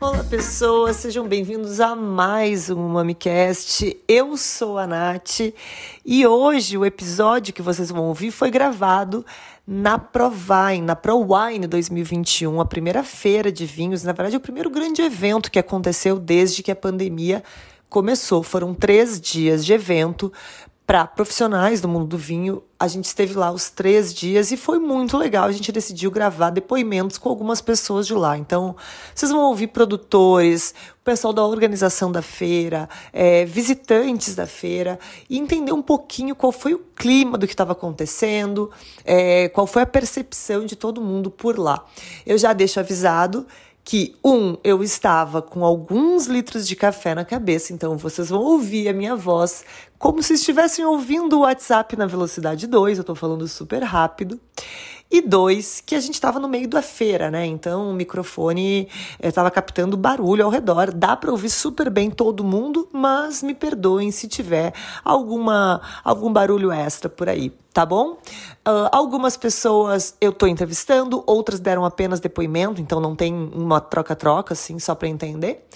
Olá, pessoas, sejam bem-vindos a mais um MamiCast. Eu sou a Nath e hoje o episódio que vocês vão ouvir foi gravado na Provine, na ProWine 2021, a primeira feira de vinhos, na verdade, o primeiro grande evento que aconteceu desde que a pandemia começou. Foram três dias de evento para profissionais do mundo do vinho. A gente esteve lá os três dias e foi muito legal. A gente decidiu gravar depoimentos com algumas pessoas de lá. Então, vocês vão ouvir produtores, o pessoal da organização da feira, é, visitantes da feira e entender um pouquinho qual foi o clima do que estava acontecendo, é, qual foi a percepção de todo mundo por lá. Eu já deixo avisado que, um, eu estava com alguns litros de café na cabeça, então vocês vão ouvir a minha voz como se estivessem ouvindo o WhatsApp na velocidade 2, eu estou falando super rápido. E dois, que a gente estava no meio da feira, né? Então o microfone estava eh, captando barulho ao redor. Dá para ouvir super bem todo mundo, mas me perdoem se tiver alguma, algum barulho extra por aí, tá bom? Uh, algumas pessoas eu estou entrevistando, outras deram apenas depoimento, então não tem uma troca-troca, assim, só para entender.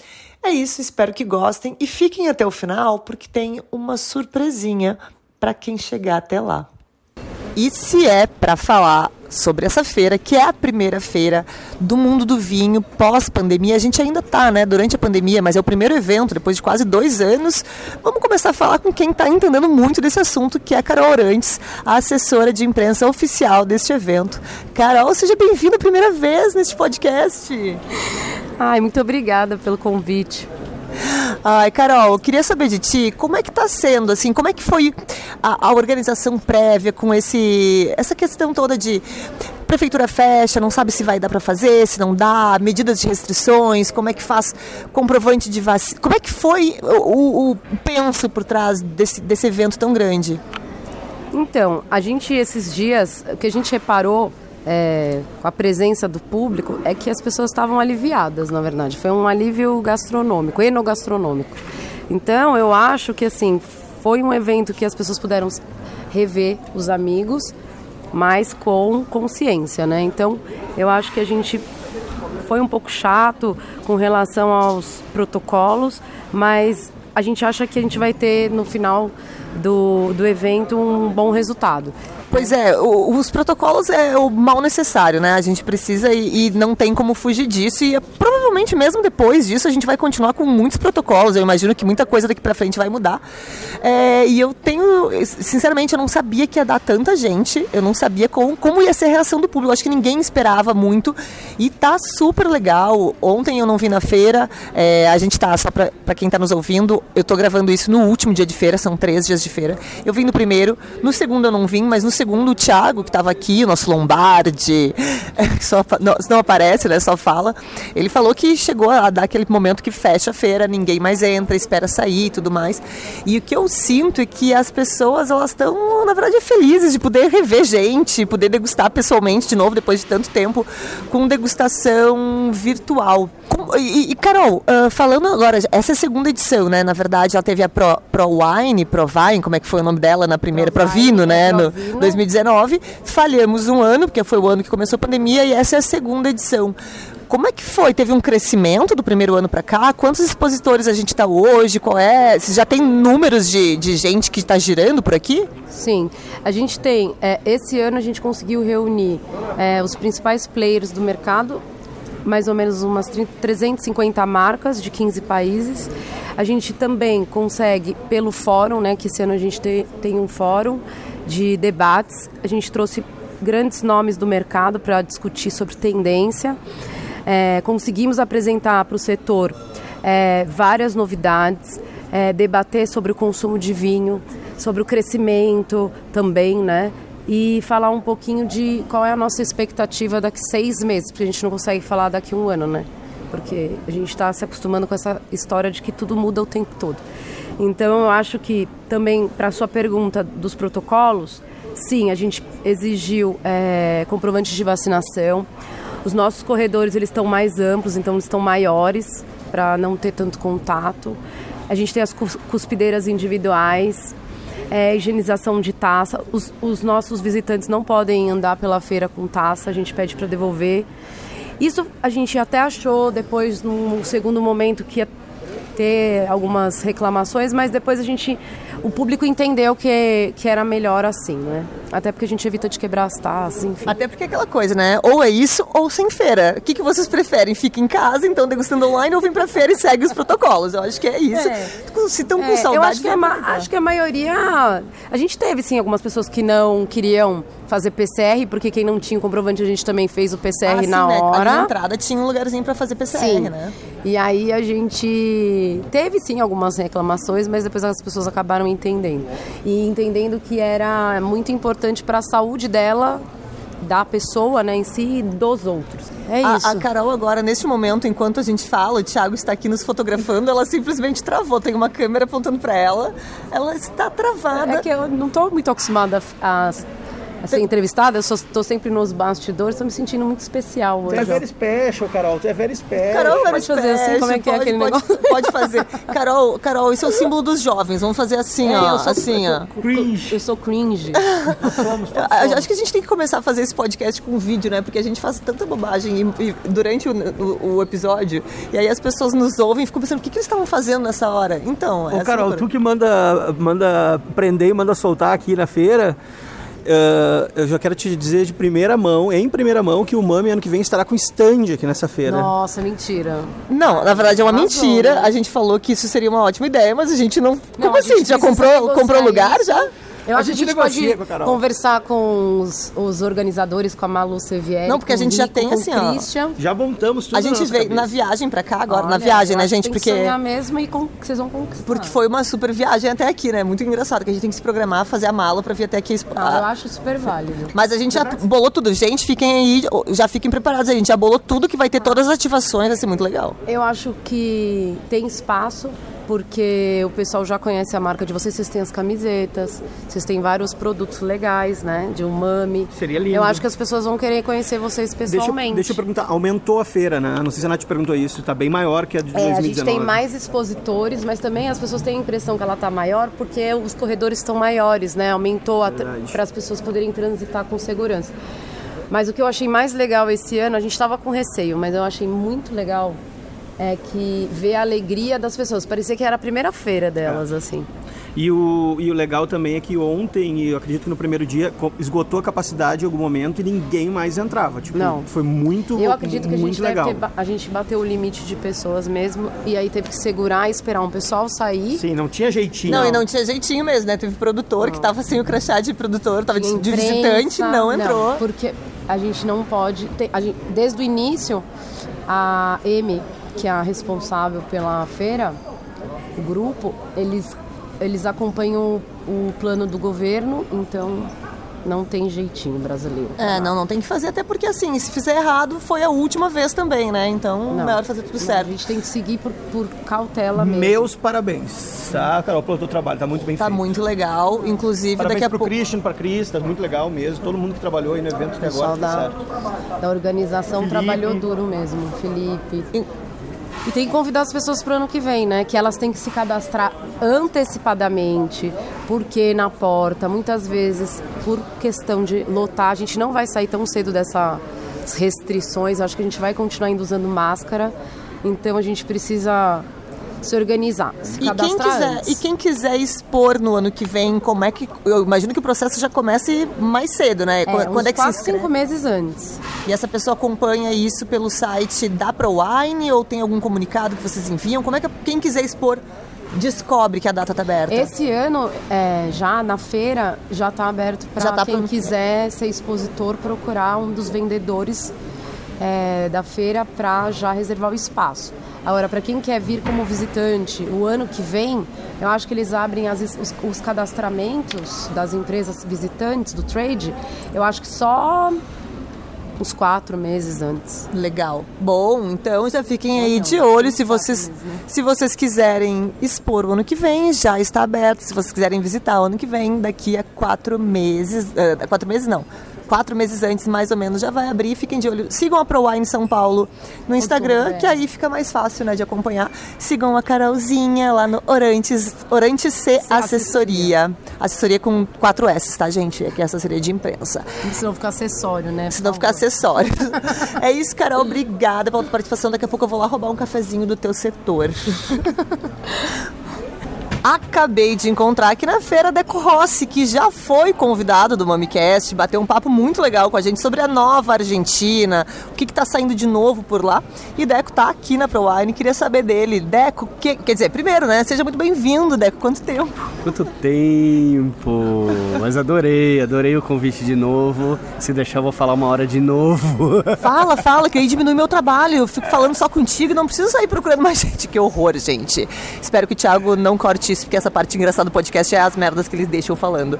É isso, espero que gostem e fiquem até o final, porque tem uma surpresinha para quem chegar até lá. E se é para falar sobre essa feira, que é a primeira feira do mundo do vinho pós-pandemia. A gente ainda está, né, durante a pandemia, mas é o primeiro evento, depois de quase dois anos. Vamos começar a falar com quem está entendendo muito desse assunto, que é a Carol Orantes, a assessora de imprensa oficial deste evento. Carol, seja bem-vinda a primeira vez neste podcast. Ai, muito obrigada pelo convite. Ai, Carol, eu queria saber de ti, como é que está sendo, assim, como é que foi a, a, organização prévia com esse, essa questão toda de prefeitura fecha, não sabe se vai dar para fazer, se não dá, medidas de restrições, como é que faz comprovante de vacina, como é que foi o, o, o penso por trás desse, desse evento tão grande? Então, a gente esses dias, o que a gente reparou é, com a presença do público é que as pessoas estavam aliviadas, na verdade. Foi um alívio gastronômico, enogastronômico. Então, eu acho que assim foi um evento que as pessoas puderam rever os amigos, mas com consciência, né? Então, eu acho que a gente foi um pouco chato com relação aos protocolos, mas a gente acha que a gente vai ter no final do, do evento um bom resultado. Pois é, o, os protocolos é o mal necessário, né? A gente precisa e, e, não tem como fugir disso. E provavelmente mesmo depois disso a gente vai continuar com muitos protocolos. Eu imagino que muita coisa daqui para frente vai mudar. É, e eu tenho, sinceramente, eu não sabia que ia dar tanta gente. Eu não sabia como, como ia ser a reação do público. Acho que ninguém esperava muito. E tá super legal. Ontem eu não vi na feira. É, a gente tá, só para quem tá nos ouvindo, eu tô gravando isso no último dia de feira, são três dias de feira. Eu vim no primeiro, no segundo eu não vim, mas no segundo o Thiago, que estava aqui, o nosso Lombardi, que só, não, não, aparece, né, só fala, ele falou que chegou a dar aquele momento que fecha a feira, ninguém mais entra, espera sair e tudo mais. E o que eu sinto é que as pessoas, elas estão, na verdade, felizes de poder rever gente, poder degustar pessoalmente de novo, depois de tanto tempo, com degustação virtual. E, e Carol, uh, falando agora, essa é a segunda edição, né? Na verdade, ela teve a Pro, Pro Wine, Pro Vine, como é que foi o nome dela na primeira? Pro, Pro Vino, né? No 2019. Falhamos um ano, porque foi o ano que começou a pandemia, e essa é a segunda edição. Como é que foi? Teve um crescimento do primeiro ano para cá? Quantos expositores a gente está hoje? Qual é? Você já tem números de, de gente que está girando por aqui? Sim, a gente tem. É, esse ano a gente conseguiu reunir é, os principais players do mercado mais ou menos umas 350 marcas de 15 países. A gente também consegue, pelo fórum, né, que esse ano a gente tem, tem um fórum de debates, a gente trouxe grandes nomes do mercado para discutir sobre tendência. É, conseguimos apresentar para o setor é, várias novidades, é, debater sobre o consumo de vinho, sobre o crescimento também, né? E falar um pouquinho de qual é a nossa expectativa daqui seis meses, porque a gente não consegue falar daqui um ano, né? Porque a gente está se acostumando com essa história de que tudo muda o tempo todo. Então eu acho que também para sua pergunta dos protocolos, sim, a gente exigiu é, comprovantes de vacinação. Os nossos corredores eles estão mais amplos, então eles estão maiores para não ter tanto contato. A gente tem as cuspideiras individuais, é, higienização de taça. Os, os nossos visitantes não podem andar pela feira com taça, a gente pede para devolver. Isso a gente até achou depois, num segundo momento, que ia ter algumas reclamações, mas depois a gente o público entendeu que, que era melhor assim, né? Até porque a gente evita de quebrar as taças, enfim. Até porque é aquela coisa, né? Ou é isso ou sem feira. O que, que vocês preferem? Fica em casa, então degustando online ou vem pra feira e segue os protocolos? Eu acho que é isso. É. Se estão com é, saudade... Eu acho que, a, acho que a maioria... A gente teve, sim, algumas pessoas que não queriam fazer PCR, porque quem não tinha o comprovante a gente também fez o PCR ah, na sim, hora. Né? Na entrada tinha um lugarzinho para fazer PCR, sim. né? E aí a gente teve sim algumas reclamações, mas depois as pessoas acabaram entendendo. E entendendo que era muito importante para a saúde dela da pessoa, né, em si e dos outros. É isso. A, a, Carol agora, neste momento, enquanto a gente fala, o Thiago está aqui nos fotografando, ela simplesmente travou. Tem uma câmera apontando para ela, ela está travada. É que eu não estou muito acostumada a, a a ser entrevistada, eu estou sempre nos bastidores, estou me sentindo muito especial hoje. Você é very special, Carol, você é very special. Carol, very pode fazer assim, como é que é aquele pode, negócio? Pode fazer. Carol, Carol, isso é o símbolo dos jovens, vamos fazer assim, é, ó, sou, assim, ó. Cringe. Eu sou cringe. somos, somos. Acho que a gente tem que começar a fazer esse podcast com vídeo, né, porque a gente faz tanta bobagem e, e durante o, o, o, episódio, e aí as pessoas nos ouvem e ficam pensando, o que, que eles estavam fazendo nessa hora? Então, Ô, Carol, tu que manda, manda prender e manda soltar aqui na feira... Uh, eu já quero te dizer de primeira mão, em primeira mão, que o Mami ano que vem estará com stand aqui nessa feira. Nossa, mentira. Não, na verdade é uma mentira. Né? A gente falou que isso seria uma ótima ideia, mas a gente não. não Como assim? Já comprou, comprou lugar isso. já? Eu a acho gente que a gente pode com conversar com os, os, organizadores, com a Malu Sevier. Não, porque a gente Rico, já tem assim, ó. Christian. Já montamos tudo. A gente veio na viagem pra cá agora, Olha, na viagem, né, gente? Tem porque que sonhar mesmo e com, vocês vão conquistar. Porque foi uma super viagem até aqui, né? Muito engraçado que a gente tem que se programar, fazer a mala pra vir até aqui. Ah, eu acho super válido. Mas a gente já bolou tudo. Gente, fiquem aí, já fiquem preparados. A gente já bolou tudo que vai ter todas as ativações, vai ser muito legal. Eu acho que tem espaço porque o pessoal já conhece a marca de vocês, vocês têm as camisetas, vocês têm vários produtos legais, né? De umami. Seria lindo. Eu acho que as pessoas vão querer conhecer vocês pessoalmente. Deixa, deixa eu perguntar, aumentou a feira, né? Não sei se a Nath perguntou isso, está bem maior que a de é, 2019. A gente tem mais expositores, mas também as pessoas têm a impressão que ela está maior porque os corredores estão maiores, né? Aumentou para as pessoas poderem transitar com segurança. Mas o que eu achei mais legal esse ano, a gente estava com receio, mas eu achei muito legal é que ver a alegria das pessoas. Parecia que era a primeira feira delas, é. assim. E o, e o legal também é que ontem, e eu acredito que no primeiro dia, esgotou a capacidade em algum momento e ninguém mais entrava. Tipo, Não. Foi muito Eu acredito que a gente legal. Ter, a gente bateu o limite de pessoas mesmo e aí teve que segurar e esperar um pessoal sair. Sim, não tinha jeitinho. Não, não. e não tinha jeitinho mesmo, né? Teve produtor não. que tava sem o crachá de produtor, tava de, de, visitante, não entrou. Não, porque a gente não pode. Ter, gente, desde o início, a M que é a responsável pela feira, o grupo, eles, eles acompanham o, o plano do governo, então não tem jeitinho brasileiro. É, não, não tem que fazer, até porque assim, se fizer errado, foi a última vez também, né? Então, não, melhor fazer tudo certo. A gente tem que seguir por, por cautela mesmo. Meus parabéns, tá, Carol, pelo teu trabalho, tá muito bem tá feito. Tá muito legal, inclusive parabéns daqui a pouco... pro Christian, pra Cris, tá muito legal mesmo, todo mundo que trabalhou aí no evento até agora, da, certo. da organização Felipe. trabalhou duro mesmo, Felipe. E tem que convidar as pessoas para o ano que vem, né? Que elas têm que se cadastrar antecipadamente, porque na porta, muitas vezes, por questão de lotar, a gente não vai sair tão cedo dessas restrições. Acho que a gente vai continuar ainda usando máscara. Então a gente precisa se organizar, se e quem quiser antes. E quem quiser expor no ano que vem, como é que. Eu imagino que o processo já comece mais cedo, né? É, Quando é que quatro, se cinco meses antes. E essa pessoa acompanha isso pelo site da ProWine ou tem algum comunicado que vocês enviam? Como é que quem quiser expor descobre que a data está aberta? Esse ano, é, já na feira, já está aberto para tá quem pro... quiser ser expositor procurar um dos vendedores é, da feira para já reservar o espaço. Agora, para quem quer vir como visitante o ano que vem, eu acho que eles abrem as, os, os, cadastramentos das empresas visitantes do trade, eu acho que só uns quatro meses antes. Legal. Bom, então já fiquem aí de olho se vocês, meses, né? se vocês quiserem expor o ano que vem, já está aberto. Se vocês quiserem visitar o ano que vem, daqui a quatro meses, uh, quatro meses não, quatro meses antes, mais ou menos, já vai abrir. Fiquem de olho. Sigam a ProWine São Paulo no Instagram, é. que aí fica mais fácil né, de acompanhar. Sigam a Carolzinha lá no Orantes, Orantes C Assessoria. Assessoria com quatro S, tá, gente? É que é assessoria de imprensa. Senão fica acessório, né? Se não ficar acessório. é isso, Carol. Obrigada pela participação. Daqui a pouco eu vou lá roubar um cafezinho do teu setor. Acabei de encontrar aqui na feira Deco Rossi, que já foi convidado do MamiCast, bateu um papo muito legal com a gente sobre a nova Argentina, o que está saindo de novo por lá. E Deco tá aqui na ProWine, queria saber dele. Deco, que, quer dizer, primeiro, né? Seja muito bem-vindo, Deco. Quanto tempo? Quanto tempo! Mas adorei, adorei o convite de novo. Se deixar, eu vou falar uma hora de novo. Fala, fala, que aí diminui meu trabalho. Eu fico falando só contigo e não preciso sair procurando mais gente. Que horror, gente. Espero que o Thiago não corte porque essa parte engraçada do podcast é as merdas que eles deixam falando.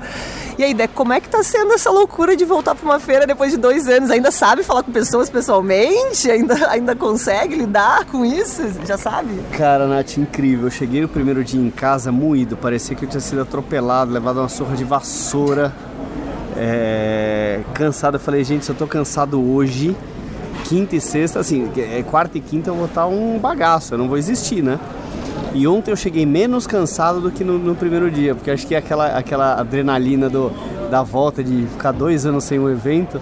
E aí, Deco, como é que tá sendo essa loucura de voltar pra uma feira depois de dois anos? Ainda sabe falar com pessoas pessoalmente? Ainda, ainda consegue lidar com isso? Já sabe? Cara, Nath, incrível. Eu cheguei o primeiro dia em casa moído. Parecia que eu tinha sido atropelado, levado uma surra de vassoura. É... Cansado. Eu falei, gente, se eu tô cansado hoje, quinta e sexta, assim, é quarta e quinta eu vou estar um bagaço. Eu não vou existir, né? E ontem eu cheguei menos cansado do que no, no primeiro dia, porque acho que aquela, aquela adrenalina do, da volta de ficar dois anos sem um evento,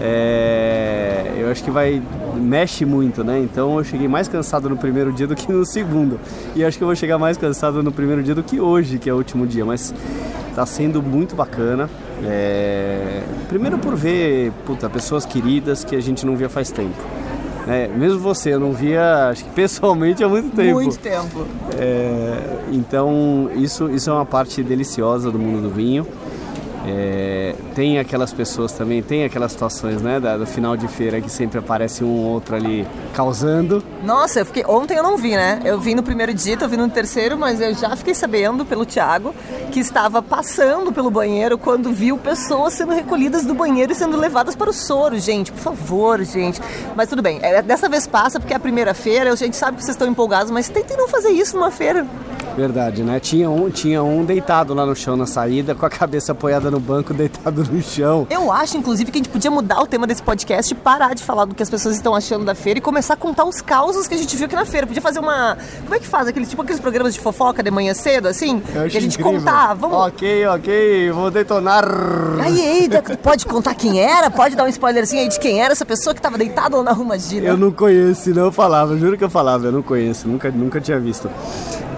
é, eu acho que vai mexe muito, né? Então eu cheguei mais cansado no primeiro dia do que no segundo. E acho que eu vou chegar mais cansado no primeiro dia do que hoje, que é o último dia. Mas tá sendo muito bacana. É, primeiro por ver puta, pessoas queridas que a gente não via faz tempo. É, mesmo você, eu não via, acho que pessoalmente há muito tempo. Muito tempo. É, então, isso, isso é uma parte deliciosa do mundo do vinho. É, tem aquelas pessoas também, tem aquelas situações, né, da- do final de feira que sempre aparece um ou outro ali causando. Nossa, eu fiquei. Ontem eu não vi, né? Eu vi no primeiro dia, tô vindo no terceiro, mas eu já fiquei sabendo pelo Thiago que estava passando pelo banheiro quando viu pessoas sendo recolhidas do banheiro e sendo levadas para o soro, gente. Por favor, gente. Mas tudo bem. é, Dessa vez passa porque é a primeira feira, a gente sabe que vocês estão empolgados, mas tentem não fazer isso numa feira. Verdade, né? Tinha um, tinha um deitado lá no chão na saída, com a cabeça apoiada no banco, deitado no chão. Eu acho, inclusive, que a gente podia mudar o tema desse podcast parar de falar do que as pessoas estão achando da feira e começar a contar os causos que a gente viu aqui na feira. Podia fazer uma. Como é que faz? Aqueles, tipo aqueles programas de fofoca de manhã cedo, assim? Eu acho que a gente incrível. contar. Vamos. Ok, ok, vou detonar. Aí, tu pode contar quem era? Pode dar um spoilerzinho aí de quem era essa pessoa que tava deitada lá na rua Gira? Eu não conheço, senão eu falava, juro que eu falava, eu não conheço, nunca, nunca tinha visto.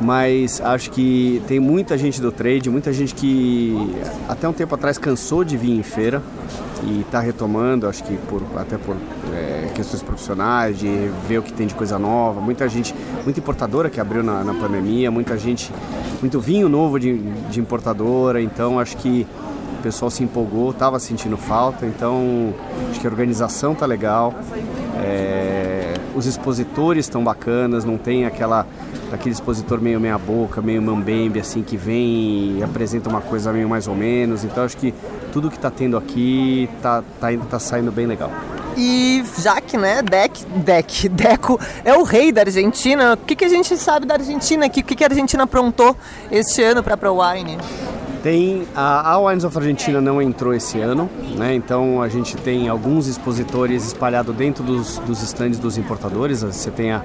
Mas acho que tem muita gente do trade, muita gente que até um tempo atrás cansou de vir em feira e está retomando, acho que por, até por é, questões profissionais, de ver o que tem de coisa nova. Muita gente, muita importadora que abriu na, na pandemia, muita gente, muito vinho novo de, de importadora, então acho que o pessoal se empolgou, estava sentindo falta, então acho que a organização tá legal. É, os expositores estão bacanas, não tem aquela aquele expositor meio meia boca, meio mambembe assim que vem e apresenta uma coisa meio mais ou menos. Então acho que tudo que tá tendo aqui tá, tá, tá saindo bem legal. E já que, né, Deck, Deck, Deco é o rei da Argentina, o que, que a gente sabe da Argentina? O que, que a Argentina aprontou este ano para a ProWine? Tem a, a Wines of Argentina não entrou esse ano, né? Então a gente tem alguns expositores espalhados dentro dos, dos estandes dos importadores. Você tem a,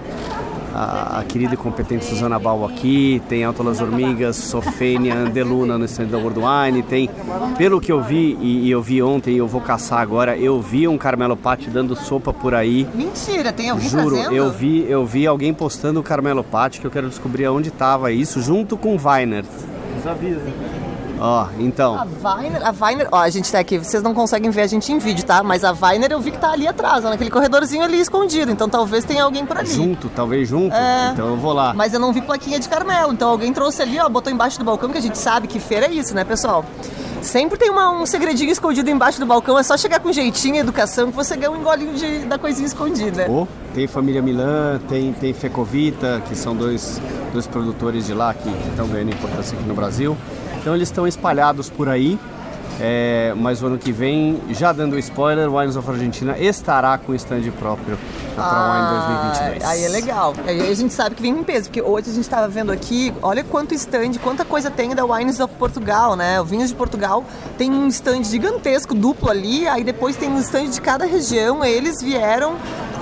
a, a querida e competente Suzana Bal aqui, tem Alto Las Hormigas, Sofênia, Andeluna no stand da World Wine, tem, pelo que eu vi e, e eu vi ontem e eu vou caçar agora, eu vi um Carmelo Patti dando sopa por aí. Mentira, tem alguém Juro, trazendo? eu vi, eu vi alguém postando o Carmelo Patti que eu quero descobrir aonde estava isso, junto com o Weiner. Nos avisa. Ó, então. A Viner, a Viner, ó, a gente tá aqui, vocês não conseguem ver a gente em vídeo, tá? Mas a Viner eu vi que tá ali atrás, ó, naquele corredorzinho ali escondido, então talvez tenha alguém por ali. Junto, talvez junto. É. Então eu vou lá. Mas eu não vi plaquinha de Carmelo, então alguém trouxe ali, ó, botou embaixo do balcão, que a gente sabe que feira é isso, né, pessoal? Sempre tem uma- um segredinho escondido embaixo do balcão, é só chegar com jeitinho educação que você ganha um engolinho de- da coisinha escondida. Ô, tem Família Milan, tem, tem Fecovita, que são dois, dois produtores de lá que estão ganhando importância aqui no Brasil. Então eles estão espalhados por aí. É, mas o ano que vem, já dando spoiler, o Wines of Argentina estará com stand próprio na ProWine 2022. Aí é legal. Aí a gente sabe que vem em peso, porque hoje a gente estava vendo aqui, olha quanto stand, quanta coisa tem da Wines of Portugal, né? O Vinhos de Portugal tem um stand gigantesco, duplo ali, aí depois tem um stand de cada região, eles vieram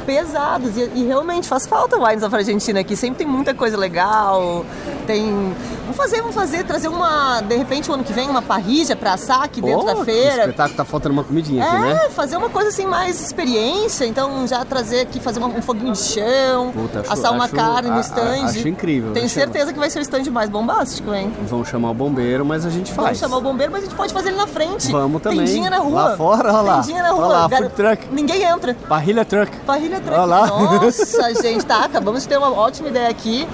pesados. E, e, realmente faz falta Wines of Argentina aqui. Sempre tem muita coisa legal. Tem. Vamos fazer, vamos fazer, trazer uma. De repente, o ano que vem, uma parrilla pra assar aqui dentro da feira. espetáculo, tá faltando uma comidinha é, aqui, né? fazer uma coisa assim, mais experiência. Então, já trazer aqui, fazer um foguinho de chão, Puta, acho, assar uma acho, carne no stand. Acho incrível. Tenho certeza que vai ser o stand mais bombástico, hein? Vão chamar o bombeiro, mas a gente faz. Vão chamar o bombeiro, mas a gente pode fazer ele na frente. Vamos também. Tendinha na rua. Lá fora, olha lá. Tendinha na rua. Olha lá, food truck. Ninguém entra. Parrilha truck. Parrilha Olha lá. Nossa, gente, tá. Acabamos de ter uma ótima ideia aqui.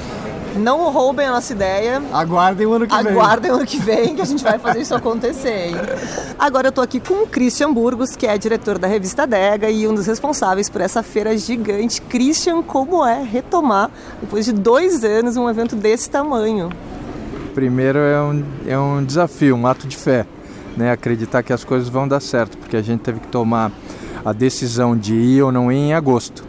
Não roubem a nossa ideia. Aguardem o ano que Aguardem vem. Aguardem o ano que vem que a gente vai fazer isso acontecer. Hein? Agora eu tô aqui com o Christian Burgos, que é diretor da revista Dega e um dos responsáveis por essa feira gigante. Christian, como é retomar, depois de dois anos, um evento desse tamanho? Primeiro é um, é um desafio, um ato de fé. Né? Acreditar que as coisas vão dar certo, porque a gente teve que tomar a decisão de ir ou não ir em agosto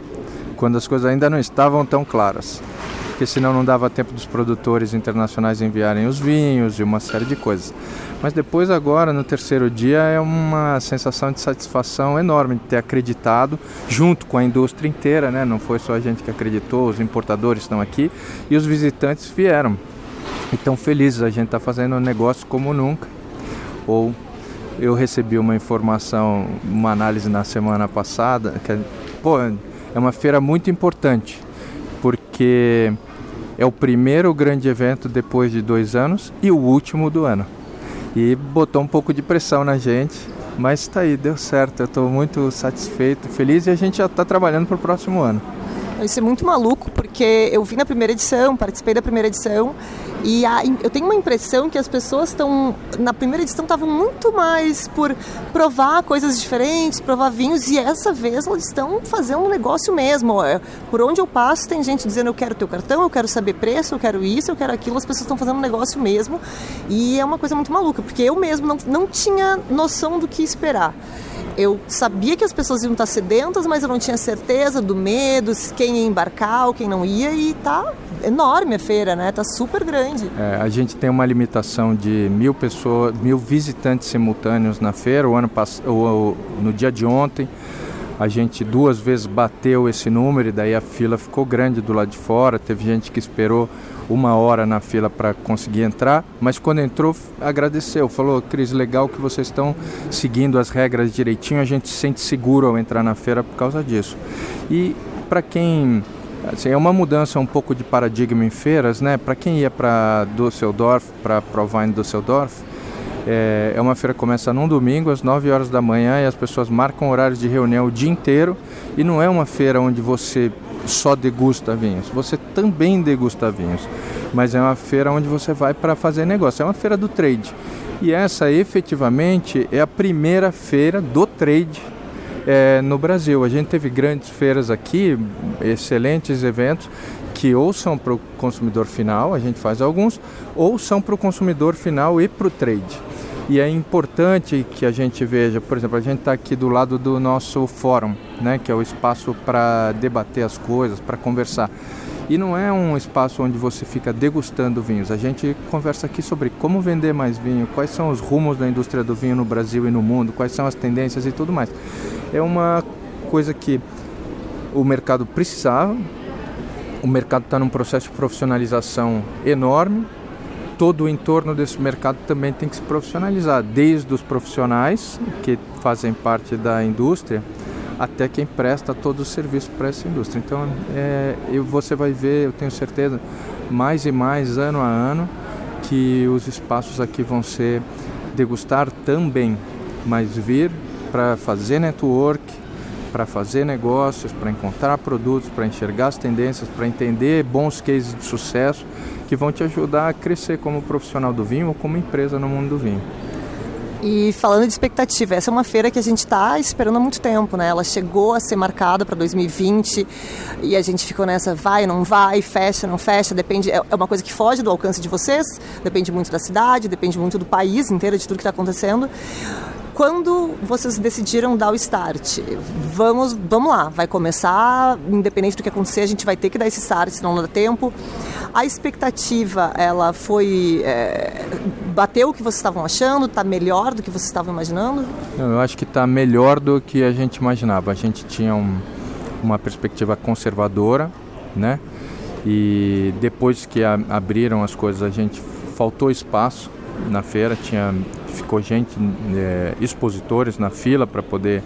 quando as coisas ainda não estavam tão claras. Porque senão não dava tempo dos produtores internacionais enviarem os vinhos e uma série de coisas. Mas depois, agora, no terceiro dia, é uma sensação de satisfação enorme de ter acreditado, junto com a indústria inteira, né? não foi só a gente que acreditou, os importadores estão aqui e os visitantes vieram. E tão felizes, a gente está fazendo um negócio como nunca. Ou eu recebi uma informação, uma análise na semana passada, que, pô, é uma feira muito importante, porque é o primeiro grande evento depois de dois anos e o último do ano. E botou um pouco de pressão na gente, mas está aí, deu certo. Eu estou muito satisfeito, feliz e a gente já está trabalhando para o próximo ano. Isso é muito maluco, porque eu vi na primeira edição, participei da primeira edição, e a, eu tenho uma impressão que as pessoas estão, na primeira edição, estavam muito mais por provar coisas diferentes, provar vinhos, e essa vez eles estão fazendo um negócio mesmo. Por onde eu passo, tem gente dizendo: eu quero teu cartão, eu quero saber preço, eu quero isso, eu quero aquilo. As pessoas estão fazendo um negócio mesmo, e é uma coisa muito maluca, porque eu mesmo não, não tinha noção do que esperar eu sabia que as pessoas iam estar sedentas, mas eu não tinha certeza do medo, quem ia embarcar ou quem não ia, e tá enorme a feira, né? Tá super grande. É, a gente tem uma limitação de mil pessoas, mil visitantes simultâneos na feira. O ano pass... no dia de ontem a gente duas vezes bateu esse número e daí a fila ficou grande do lado de fora. Teve gente que esperou uma hora na fila para conseguir entrar, mas quando entrou agradeceu, falou: Cris, legal que vocês estão seguindo as regras direitinho, a gente se sente seguro ao entrar na feira por causa disso. E para quem Assim, é uma mudança um pouco de paradigma em feiras, né? Para quem ia para Düsseldorf, para Provine Düsseldorf, é, é uma feira que começa num domingo às 9 horas da manhã e as pessoas marcam horários de reunião o dia inteiro e não é uma feira onde você só degusta vinhos, você também degusta vinhos, mas é uma feira onde você vai para fazer negócio, é uma feira do trade. E essa efetivamente é a primeira feira do trade é, no Brasil. A gente teve grandes feiras aqui, excelentes eventos, que ou são para o consumidor final, a gente faz alguns, ou são para o consumidor final e para o trade. E é importante que a gente veja, por exemplo, a gente está aqui do lado do nosso fórum, né, que é o espaço para debater as coisas, para conversar. E não é um espaço onde você fica degustando vinhos. A gente conversa aqui sobre como vender mais vinho, quais são os rumos da indústria do vinho no Brasil e no mundo, quais são as tendências e tudo mais. É uma coisa que o mercado precisava. O mercado está num processo de profissionalização enorme todo o entorno desse mercado também tem que se profissionalizar, desde os profissionais que fazem parte da indústria até quem presta todo o serviço para essa indústria. Então, é, você vai ver, eu tenho certeza, mais e mais, ano a ano, que os espaços aqui vão ser degustar também, mas vir para fazer network, para fazer negócios, para encontrar produtos, para enxergar as tendências, para entender bons cases de sucesso que vão te ajudar a crescer como profissional do vinho ou como empresa no mundo do vinho. E falando de expectativa, essa é uma feira que a gente está esperando há muito tempo, né? Ela chegou a ser marcada para 2020 e a gente ficou nessa vai, não vai, fecha, não fecha, depende. É, é uma coisa que foge do alcance de vocês, depende muito da cidade, depende muito do país inteiro, de tudo que está acontecendo quando vocês decidiram dar o start? Vamos, vamos lá, vai começar, independente do que acontecer, a gente vai ter que dar esse start, senão não dá tempo. A expectativa, ela foi. É, bateu o que vocês estavam achando? Está melhor do que vocês estavam imaginando? Eu acho que está melhor do que a gente imaginava. A gente tinha um, uma perspectiva conservadora, né? E depois que a, abriram as coisas, a gente faltou espaço na feira, tinha ficou gente, é, expositores na fila para poder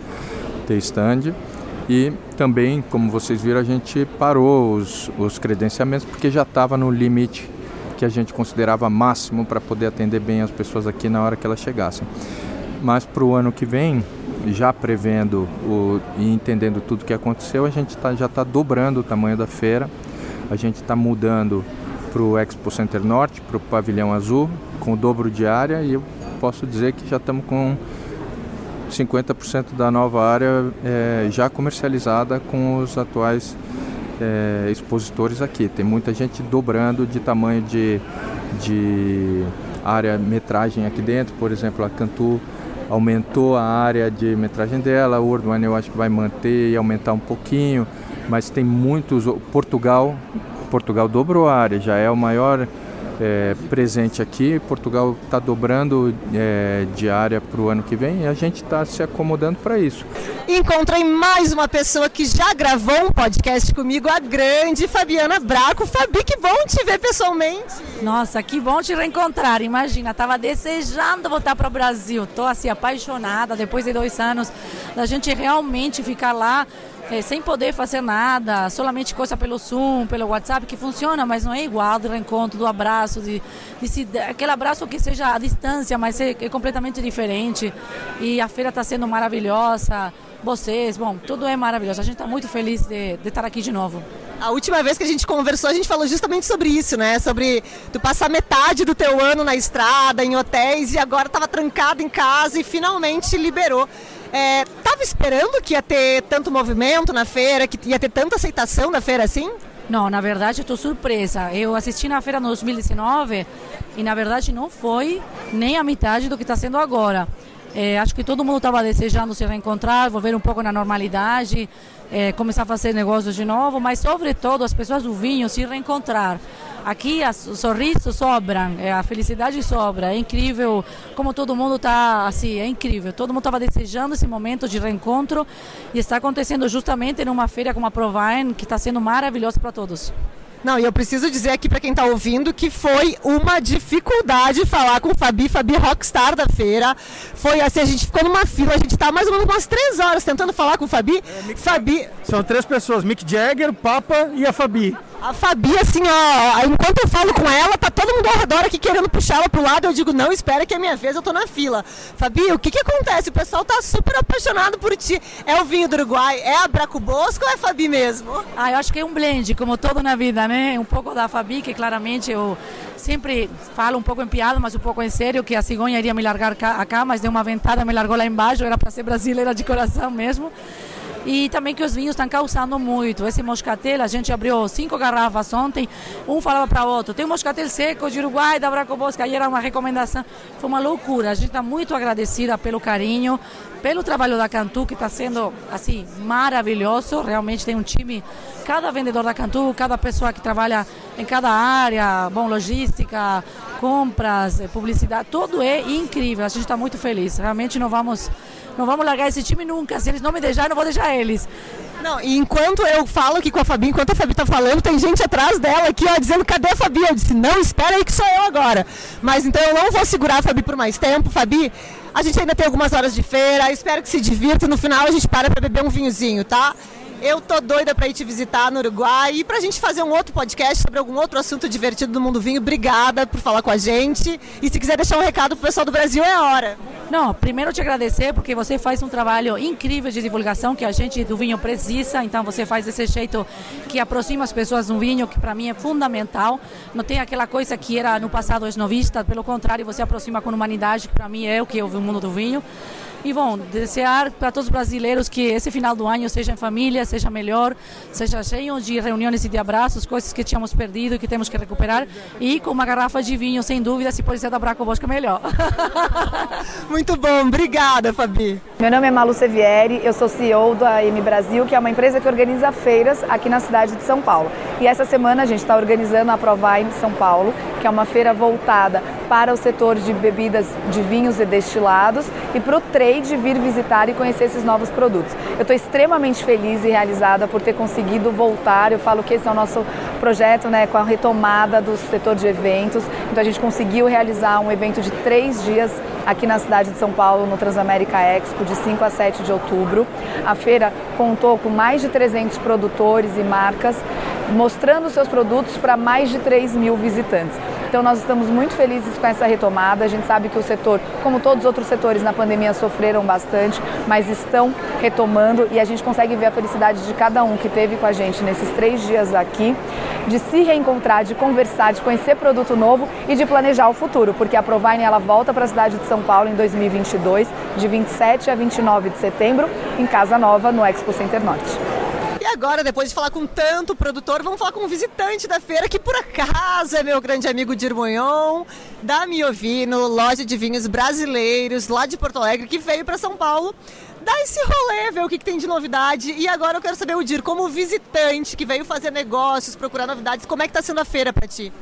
ter stand. E também, como vocês viram, a gente parou os, os credenciamentos porque já estava no limite que a gente considerava máximo para poder atender bem as pessoas aqui na hora que elas chegassem. Mas para o ano que vem, já prevendo o, e entendendo tudo o que aconteceu, a gente tá, já está dobrando o tamanho da feira. A gente está mudando para o Expo Center Norte, para o pavilhão azul, com o dobro de área e posso dizer que já estamos com 50% da nova área é, já comercializada com os atuais é, expositores aqui. Tem muita gente dobrando de tamanho de, de área metragem aqui dentro. Por exemplo, a Cantu aumentou a área de metragem dela, a Urban eu acho que vai manter e aumentar um pouquinho, mas tem muitos. Portugal, Portugal dobrou a área, já é o maior é, presente aqui. Portugal está dobrando é, de área para o ano que vem e a gente está se acomodando para isso. Encontrei mais uma pessoa que já gravou um podcast comigo, a grande Fabiana Braco. Fabi, que bom te ver pessoalmente. Nossa, que bom te reencontrar. Imagina, estava desejando voltar para o Brasil. Estou assim apaixonada depois de dois anos da gente realmente ficar lá é, sem poder fazer nada, solamente coisa pelo Zoom, pelo WhatsApp, que funciona, mas não é igual do reencontro, do abraço, de, de se, aquele abraço que seja à distância, mas é, é completamente diferente. E a feira está sendo maravilhosa, vocês, bom, tudo é maravilhoso. A gente está muito feliz de, de estar aqui de novo. A última vez que a gente conversou, a gente falou justamente sobre isso, né? Sobre tu passar metade do teu ano na estrada, em hotéis, e agora estava trancado em casa e finalmente liberou. Estava é, esperando que ia ter tanto movimento na feira, que ia ter tanta aceitação na feira assim? Não, na verdade estou surpresa. Eu assisti na feira no 2019 e na verdade não foi nem a metade do que está sendo agora. É, acho que todo mundo estava desejando se reencontrar, volver um pouco na normalidade, é, começar a fazer negócios de novo, mas sobretudo as pessoas do vinho se reencontrar. Aqui os sorrisos sobram, é, a felicidade sobra. É incrível como todo mundo está assim, é incrível. Todo mundo estava desejando esse momento de reencontro e está acontecendo justamente numa feira como a Provine, que está sendo maravilhosa para todos. Não, e eu preciso dizer aqui para quem está ouvindo que foi uma dificuldade falar com o Fabi, Fabi Rockstar da feira. Foi assim, a gente ficou numa fila, a gente tá mais ou menos umas três horas tentando falar com o Fabi. É, Fabi. São três pessoas, Mick Jagger, Papa e a Fabi. A Fabi, assim, ó, enquanto eu falo com ela, tá todo mundo ao redor aqui querendo puxar ela pro lado. Eu digo, não, espera que é minha vez, eu tô na fila. Fabi, o que que acontece? O pessoal tá super apaixonado por ti. É o vinho do Uruguai? É a Braco Bosco ou é a Fabi mesmo? Ah, eu acho que é um blend, como todo na vida, né? Um pouco da Fabi, que claramente eu sempre falo um pouco em piada, mas um pouco em sério, que a cigonha iria me largar cá, mas deu uma ventada, me largou lá embaixo, era para ser brasileira de coração mesmo e também que os vinhos estão causando muito. Esse moscatel, a gente abriu cinco garrafas ontem, um falava para outro, tem um moscatel seco de Uruguai, da Bracobosca, aí era uma recomendação, foi uma loucura. A gente está muito agradecida pelo carinho, pelo trabalho da Cantu, que está sendo assim maravilhoso. Realmente tem um time, cada vendedor da Cantu, cada pessoa que trabalha em cada área, bom, logística, compras, publicidade, tudo é incrível. A gente está muito feliz. Realmente não vamos não vamos largar esse time nunca. Se eles não me deixarem, eu vou deixar eles. Não, e enquanto eu falo aqui com a Fabi, enquanto a Fabi tá falando, tem gente atrás dela aqui, ó, dizendo, cadê a Fabi? Eu disse, não, espera aí que sou eu agora. Mas então eu não vou segurar a Fabi por mais tempo. Fabi, a gente ainda tem algumas horas de feira, espero que se divirta. No final a gente para para beber um vinhozinho, tá? Eu tô doida para ir te visitar no Uruguai e pra gente fazer um outro podcast sobre algum outro assunto divertido do mundo vinho. Obrigada por falar com a gente. E se quiser deixar um recado pro pessoal do Brasil, é a hora. Não, primeiro te agradecer porque você faz um trabalho incrível de divulgação que a gente do vinho precisa. Então você faz desse jeito que aproxima as pessoas do vinho, que para mim é fundamental. Não tem aquela coisa que era no passado esnovista, pelo contrário, você aproxima com humanidade, que para mim é o que é o mundo do vinho. E bom, desejar para todos os brasileiros que esse final do ano seja em família, seja melhor, seja cheio de reuniões e de abraços, coisas que tínhamos perdido e que temos que recuperar. E com uma garrafa de vinho, sem dúvida, se pode ser da Braco Bosco, melhor. Muito bom, obrigada, Fabi. Meu nome é Malu Sevieri, eu sou CEO da M Brasil, que é uma empresa que organiza feiras aqui na cidade de São Paulo. E essa semana a gente está organizando a Provine São Paulo, que é uma feira voltada para o setor de bebidas de vinhos e destilados e para o trade vir visitar e conhecer esses novos produtos. Eu estou extremamente feliz e realizada por ter conseguido voltar. Eu falo que esse é o nosso projeto né, com a retomada do setor de eventos. Então a gente conseguiu realizar um evento de três dias aqui na cidade de São Paulo, no Transamérica Expo, de 5 a 7 de outubro. A feira contou com mais de 300 produtores e marcas mostrando seus produtos para mais de 3 mil visitantes. Então nós estamos muito felizes com essa retomada. A gente sabe que o setor, como todos os outros setores na pandemia, sofreram bastante, mas estão retomando e a gente consegue ver a felicidade de cada um que teve com a gente nesses três dias aqui, de se reencontrar, de conversar, de conhecer produto novo e de planejar o futuro, porque a Provine ela volta para a cidade de São Paulo em 2022, de 27 a 29 de setembro, em Casa Nova, no Expo Center Norte. E agora, depois de falar com tanto produtor, vamos falar com um visitante da feira, que por acaso é meu grande amigo Dirmonhon, da Miovino, loja de vinhos brasileiros, lá de Porto Alegre, que veio para São Paulo dar esse rolê, ver o que, que, tem de novidade. E agora eu quero saber, o Dir, como visitante que veio fazer negócios, procurar novidades, como é que está sendo a feira para ti?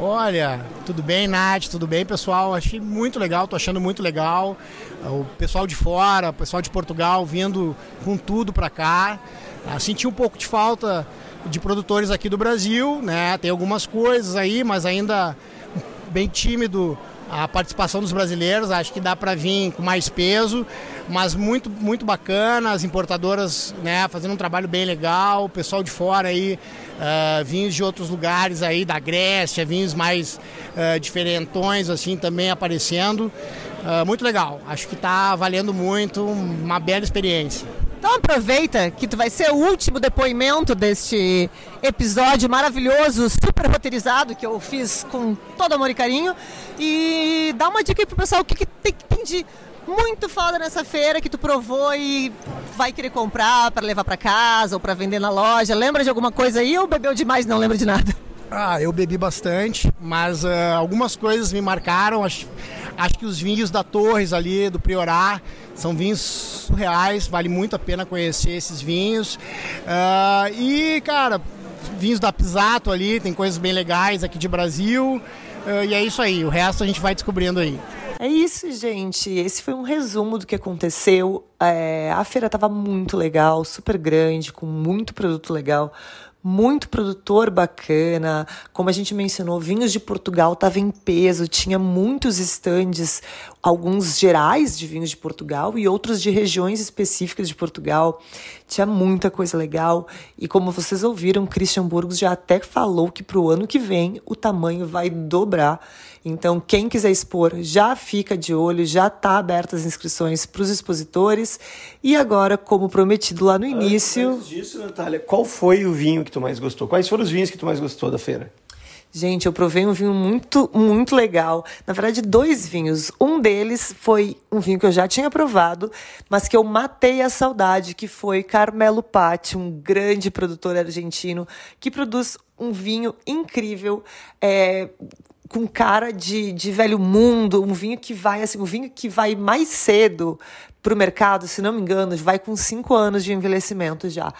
Olha, tudo bem, Nath? Tudo bem, pessoal? Achei muito legal, tô achando muito legal. O pessoal de fora, o pessoal de Portugal vindo com tudo para cá. Ah, senti um pouco de falta de produtores aqui do Brasil, né? Tem algumas coisas aí, mas ainda bem tímido a participação dos brasileiros. Acho que dá para vir com mais peso, mas muito muito bacana. As importadoras, né, fazendo um trabalho bem legal. O pessoal de fora aí, uh, vinhos de outros lugares aí, da Grécia, vinhos mais uh, diferentões assim também aparecendo. Uh, muito legal. Acho que está valendo muito, uma bela experiência. Então aproveita que tu vai ser o último depoimento deste episódio maravilhoso, super roteirizado, que eu fiz com todo amor e carinho. E dá uma dica aí pro pessoal o que, que tem, tem de muito foda nessa feira que tu provou e vai querer comprar para levar para casa ou para vender na loja. Lembra de alguma coisa aí ou bebeu demais não lembra de nada? Ah, eu bebi bastante, mas uh, algumas coisas me marcaram. Acho, acho que os vinhos da Torres ali, do Priorá, são vinhos surreais, vale muito a pena conhecer esses vinhos. Uh, e, cara, vinhos da Pisato ali, tem coisas bem legais aqui de Brasil. Uh, e é isso aí, o resto a gente vai descobrindo aí. É isso, gente. Esse foi um resumo do que aconteceu. É, a feira estava muito legal, super grande, com muito produto legal muito produtor bacana. Como a gente mencionou, Vinhos de Portugal estava em peso, tinha muitos estandes, alguns gerais de vinhos de Portugal e outros de regiões específicas de Portugal. Tinha muita coisa legal. E como vocês ouviram, Christian Burgos já até falou que para o ano que vem o tamanho vai dobrar. Então, quem quiser expor, já fica de olho, já está abertas as inscrições para os expositores. E agora, como prometido lá no início. Antes disso, Natália, qual foi o vinho que tu mais gostou? Quais foram os vinhos que tu mais gostou da feira? Gente, eu provei um vinho muito, muito legal. Na verdade, dois vinhos. Um deles foi um vinho que eu já tinha provado, mas que eu matei a saudade, que foi Carmelo Patti, um grande produtor argentino que produz um vinho incrível, é, com cara de, de velho mundo, um vinho que vai assim, um vinho que vai mais cedo para o mercado, se não me engano, vai com cinco anos de envelhecimento já.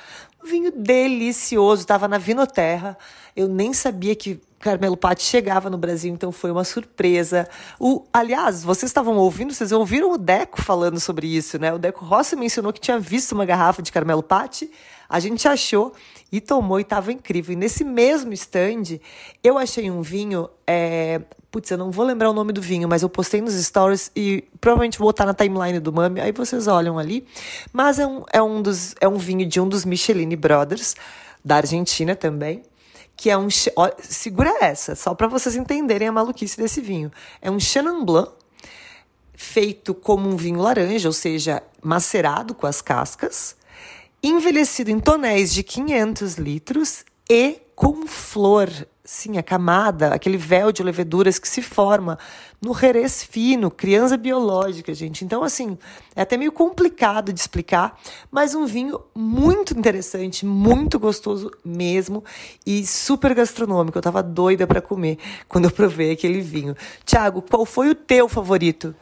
Vinho delicioso, estava na Vinoterra. Eu nem sabia que Carmelo Patti chegava no Brasil, então foi uma surpresa. O, aliás, vocês estavam ouvindo, vocês ouviram o Deco falando sobre isso, né? O Deco Rossi mencionou que tinha visto uma garrafa de Carmelo Patti, a gente achou e tomou e estava incrível. E nesse mesmo stand, eu achei um vinho. É... Putz, eu não vou lembrar o nome do vinho, mas eu postei nos stories e provavelmente vou botar na timeline do Mami, aí vocês olham ali. Mas é um, é um, dos, é um vinho de um dos Michelin Brothers, da Argentina também que é um. Ó, segura essa, só para vocês entenderem a maluquice desse vinho. É um Chenin Blanc feito como um vinho laranja, ou seja, macerado com as cascas, envelhecido em tonéis de 500 litros e com flor sim, a camada, aquele véu de leveduras que se forma no rerez fino, criança biológica, gente. Então, assim, é até meio complicado de explicar, mas um vinho muito interessante, muito gostoso mesmo e super gastronômico. Eu tava doida para comer quando eu provei aquele vinho. Tiago, qual foi o teu favorito?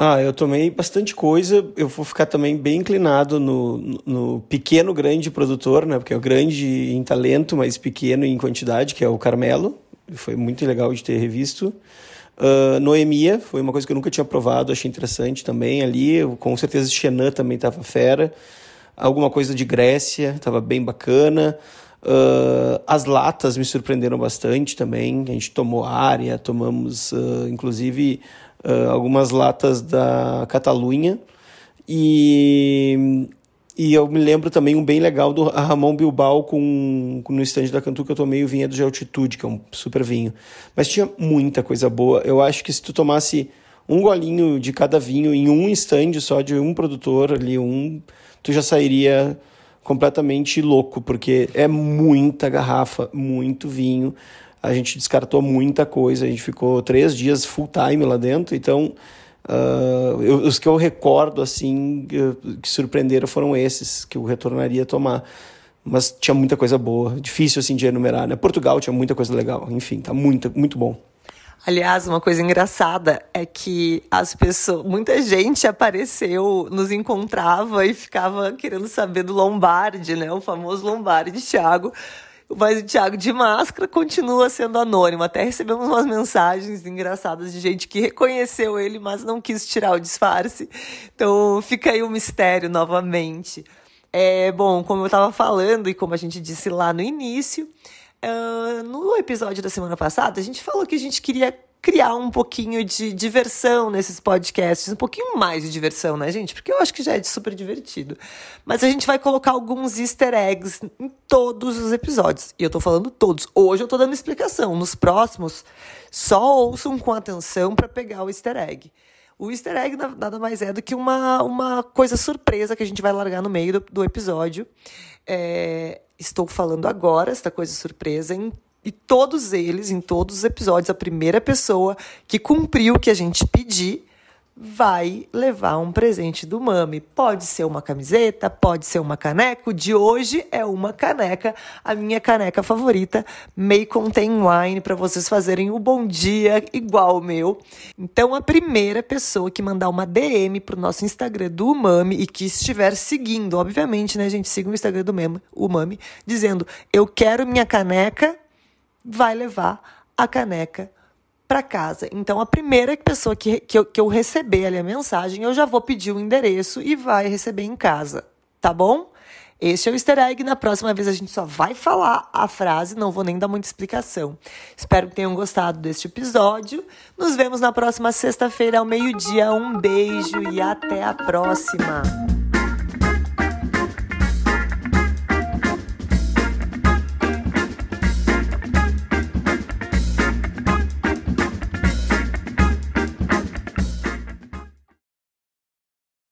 Ah, eu tomei bastante coisa. Eu vou ficar também bem inclinado no, no pequeno grande produtor, né? Porque é o grande em talento, mas pequeno em quantidade, que é o Carmelo. Foi muito legal de ter revisto. Uh, Noemia, foi uma coisa que eu nunca tinha provado, achei interessante também ali. Com certeza Xenan também estava fera. Alguma coisa de Grécia, estava bem bacana. Uh, as latas me surpreenderam bastante também. A gente tomou área, tomamos uh, inclusive uh, algumas latas da Catalunha e, e eu me lembro também um bem legal do Ramon Bilbao com, com no estande da Cantu que eu tomei o vinhedo de altitude, que é um super vinho. Mas tinha muita coisa boa. Eu acho que se tu tomasse um golinho de cada vinho em um estande só de um produtor ali, um, tu já sairia completamente louco, porque é muita garrafa, muito vinho a gente descartou muita coisa, a gente ficou três dias full time lá dentro, então uh, eu, os que eu recordo assim que surpreenderam foram esses que eu retornaria a tomar. Mas tinha muita coisa boa, difícil assim de enumerar, né? Portugal tinha muita coisa legal, enfim, tá muito, muito bom. Aliás, uma coisa engraçada é que as pessoas, muita gente apareceu, nos encontrava e ficava querendo saber do Lombardi, né? O famoso Lombardi, Thiago mas o Thiago de máscara continua sendo anônimo. Até recebemos umas mensagens engraçadas de gente que reconheceu ele, mas não quis tirar o disfarce. Então fica aí o mistério novamente. É, bom, como eu estava falando e como a gente disse lá no início, uh, no episódio da semana passada, a gente falou que a gente queria criar um pouquinho de diversão nesses podcasts, um pouquinho mais de diversão, né, gente? Porque eu acho que já é super divertido. Mas a gente vai colocar alguns easter eggs em todos os episódios. E eu tô falando todos. Hoje eu tô dando explicação. Nos próximos, só ouçam com atenção para pegar o easter egg. O easter egg nada mais é do que uma, uma coisa surpresa que a gente vai largar no meio do, do episódio. É, estou falando agora, esta coisa surpresa, em e todos eles, em todos os episódios, a primeira pessoa que cumpriu o que a gente pedir vai levar um presente do Mami. Pode ser uma camiseta, pode ser uma caneca. De hoje é uma caneca, a minha caneca favorita, May Contain Wine, para vocês fazerem o bom dia igual o meu. Então, a primeira pessoa que mandar uma DM pro nosso Instagram do Mami e que estiver seguindo, obviamente, né, gente, siga o Instagram do o Mami, dizendo: "Eu quero minha caneca vai levar a caneca para casa. Então, a primeira pessoa que, que, eu, que eu receber ali a mensagem, eu já vou pedir o endereço e vai receber em casa, tá bom? Este é o easter egg. Na próxima vez a gente só vai falar a frase, não vou nem dar muita explicação. Espero que tenham gostado deste episódio. Nos vemos na próxima sexta-feira ao meio-dia. Um beijo e até a próxima!